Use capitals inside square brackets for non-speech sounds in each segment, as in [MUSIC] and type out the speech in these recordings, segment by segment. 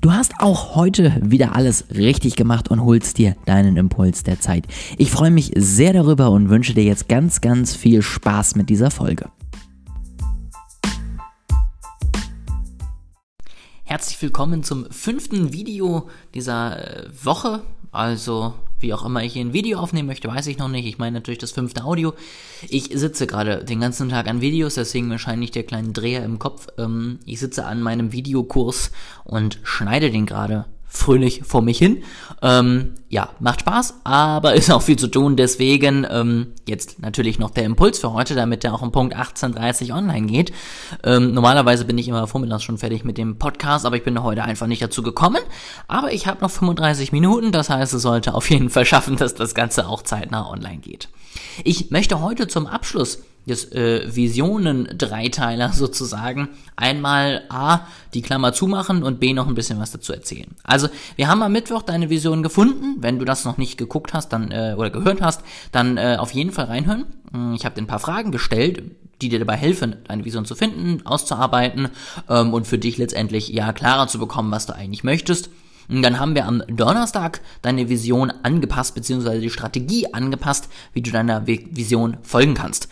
Du hast auch heute wieder alles richtig gemacht und holst dir deinen Impuls der Zeit. Ich freue mich sehr darüber und wünsche dir jetzt ganz, ganz viel Spaß mit dieser Folge. Herzlich willkommen zum fünften Video dieser äh, Woche. Also, wie auch immer ich hier ein Video aufnehmen möchte, weiß ich noch nicht. Ich meine natürlich das fünfte Audio. Ich sitze gerade den ganzen Tag an Videos, deswegen wahrscheinlich der kleine Dreher im Kopf. Ähm, ich sitze an meinem Videokurs und schneide den gerade fröhlich vor mich hin. Ähm, ja, macht Spaß, aber [LAUGHS] ist auch viel zu tun. Deswegen ähm, jetzt natürlich noch der Impuls für heute, damit der auch um Punkt 18.30 online geht. Ähm, normalerweise bin ich immer vormittags schon fertig mit dem Podcast, aber ich bin heute einfach nicht dazu gekommen. Aber ich habe noch 35 Minuten, das heißt, es sollte auf jeden Fall schaffen, dass das Ganze auch zeitnah online geht. Ich möchte heute zum Abschluss des äh, Visionen-Dreiteiler [LAUGHS] sozusagen einmal A, die Klammer zumachen und B, noch ein bisschen was dazu erzählen. Also, wir haben am Mittwoch deine Vision gefunden. Wenn du das noch nicht geguckt hast dann äh, oder gehört hast, dann äh, auf jeden Fall reinhören. Hm, ich habe dir ein paar Fragen gestellt, die dir dabei helfen, deine Vision zu finden, auszuarbeiten ähm, und für dich letztendlich ja klarer zu bekommen, was du eigentlich möchtest. Dann haben wir am Donnerstag deine Vision angepasst, beziehungsweise die Strategie angepasst, wie du deiner Vision folgen kannst.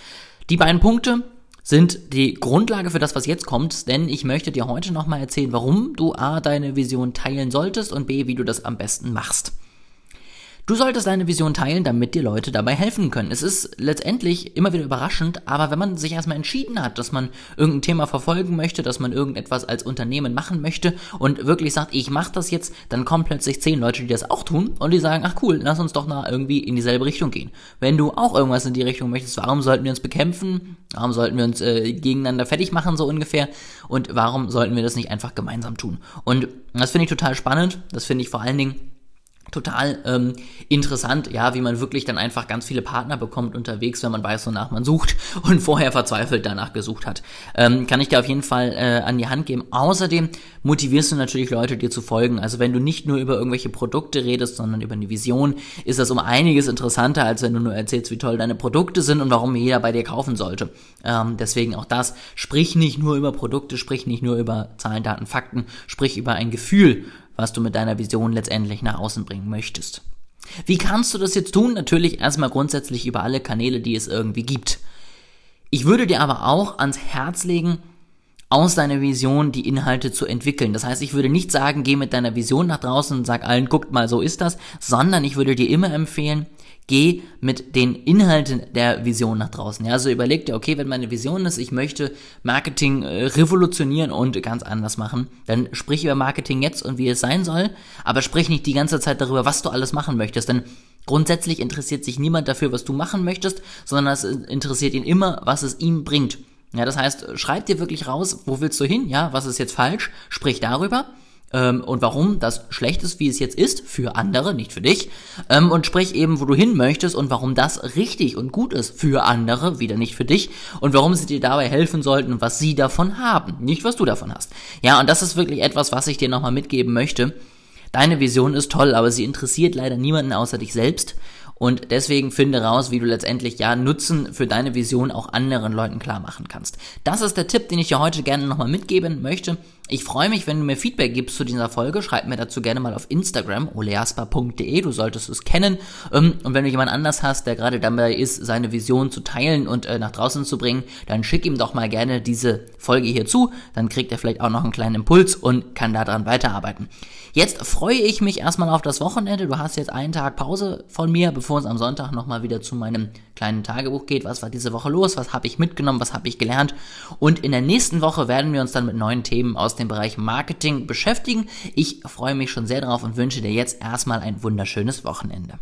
Die beiden Punkte sind die Grundlage für das, was jetzt kommt, denn ich möchte dir heute nochmal erzählen, warum du A, deine Vision teilen solltest und B, wie du das am besten machst. Du solltest deine Vision teilen, damit dir Leute dabei helfen können. Es ist letztendlich immer wieder überraschend, aber wenn man sich erstmal entschieden hat, dass man irgendein Thema verfolgen möchte, dass man irgendetwas als Unternehmen machen möchte und wirklich sagt, ich mache das jetzt, dann kommen plötzlich zehn Leute, die das auch tun und die sagen, ach cool, lass uns doch mal irgendwie in dieselbe Richtung gehen. Wenn du auch irgendwas in die Richtung möchtest, warum sollten wir uns bekämpfen? Warum sollten wir uns äh, gegeneinander fertig machen, so ungefähr? Und warum sollten wir das nicht einfach gemeinsam tun? Und das finde ich total spannend. Das finde ich vor allen Dingen total ähm, interessant, ja, wie man wirklich dann einfach ganz viele Partner bekommt unterwegs, wenn man weiß, wonach man sucht [LAUGHS] und vorher verzweifelt danach gesucht hat. Ähm, kann ich dir auf jeden Fall äh, an die Hand geben. Außerdem motivierst du natürlich Leute, dir zu folgen. Also wenn du nicht nur über irgendwelche Produkte redest, sondern über eine Vision, ist das um einiges interessanter, als wenn du nur erzählst, wie toll deine Produkte sind und warum jeder bei dir kaufen sollte. Ähm, deswegen auch das, sprich nicht nur über Produkte, sprich nicht nur über Zahlen, Daten, Fakten, sprich über ein Gefühl, was du mit deiner Vision letztendlich nach außen bringen möchtest. Wie kannst du das jetzt tun? Natürlich erstmal grundsätzlich über alle Kanäle, die es irgendwie gibt. Ich würde dir aber auch ans Herz legen, aus deiner Vision die Inhalte zu entwickeln. Das heißt, ich würde nicht sagen, geh mit deiner Vision nach draußen und sag allen, guckt mal, so ist das, sondern ich würde dir immer empfehlen, geh mit den Inhalten der Vision nach draußen. Ja, also überleg dir, okay, wenn meine Vision ist, ich möchte Marketing äh, revolutionieren und ganz anders machen, dann sprich über Marketing jetzt und wie es sein soll, aber sprich nicht die ganze Zeit darüber, was du alles machen möchtest, denn grundsätzlich interessiert sich niemand dafür, was du machen möchtest, sondern es interessiert ihn immer, was es ihm bringt. Ja, das heißt, schreib dir wirklich raus, wo willst du hin, ja, was ist jetzt falsch, sprich darüber ähm, und warum das schlecht ist, wie es jetzt ist, für andere, nicht für dich. Ähm, und sprich eben, wo du hin möchtest und warum das richtig und gut ist für andere, wieder nicht für dich. Und warum sie dir dabei helfen sollten und was sie davon haben, nicht was du davon hast. Ja, und das ist wirklich etwas, was ich dir nochmal mitgeben möchte. Deine Vision ist toll, aber sie interessiert leider niemanden außer dich selbst. Und deswegen finde raus, wie du letztendlich ja Nutzen für deine Vision auch anderen Leuten klar machen kannst. Das ist der Tipp, den ich dir heute gerne nochmal mitgeben möchte. Ich freue mich, wenn du mir Feedback gibst zu dieser Folge. Schreib mir dazu gerne mal auf Instagram, oleaspa.de, du solltest es kennen. Ähm, und wenn du jemand anders hast, der gerade dabei ist, seine Vision zu teilen und äh, nach draußen zu bringen, dann schick ihm doch mal gerne diese Folge hier zu. Dann kriegt er vielleicht auch noch einen kleinen Impuls und kann daran weiterarbeiten. Jetzt freue ich mich erstmal auf das Wochenende. Du hast jetzt einen Tag Pause von mir, bevor es am Sonntag nochmal wieder zu meinem kleinen Tagebuch geht. Was war diese Woche los? Was habe ich mitgenommen? Was habe ich gelernt? Und in der nächsten Woche werden wir uns dann mit neuen Themen aus dem Bereich Marketing beschäftigen. Ich freue mich schon sehr drauf und wünsche dir jetzt erstmal ein wunderschönes Wochenende.